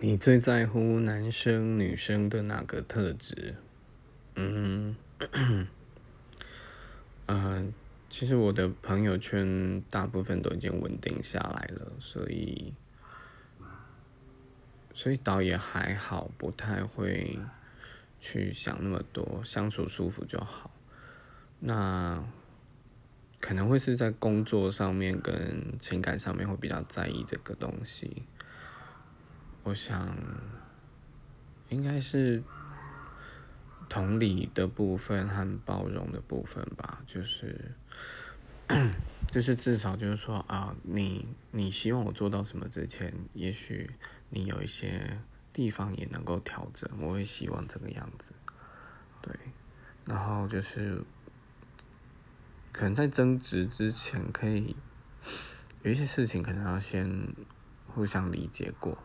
你最在乎男生女生的哪个特质？嗯，嗯，其实我的朋友圈大部分都已经稳定下来了，所以，所以倒也还好，不太会去想那么多，相处舒服就好。那可能会是在工作上面跟情感上面会比较在意这个东西。我想，应该是同理的部分和包容的部分吧。就是，就是至少就是说啊，你你希望我做到什么之前，也许你有一些地方也能够调整。我会希望这个样子，对。然后就是，可能在争执之前，可以有一些事情可能要先互相理解过。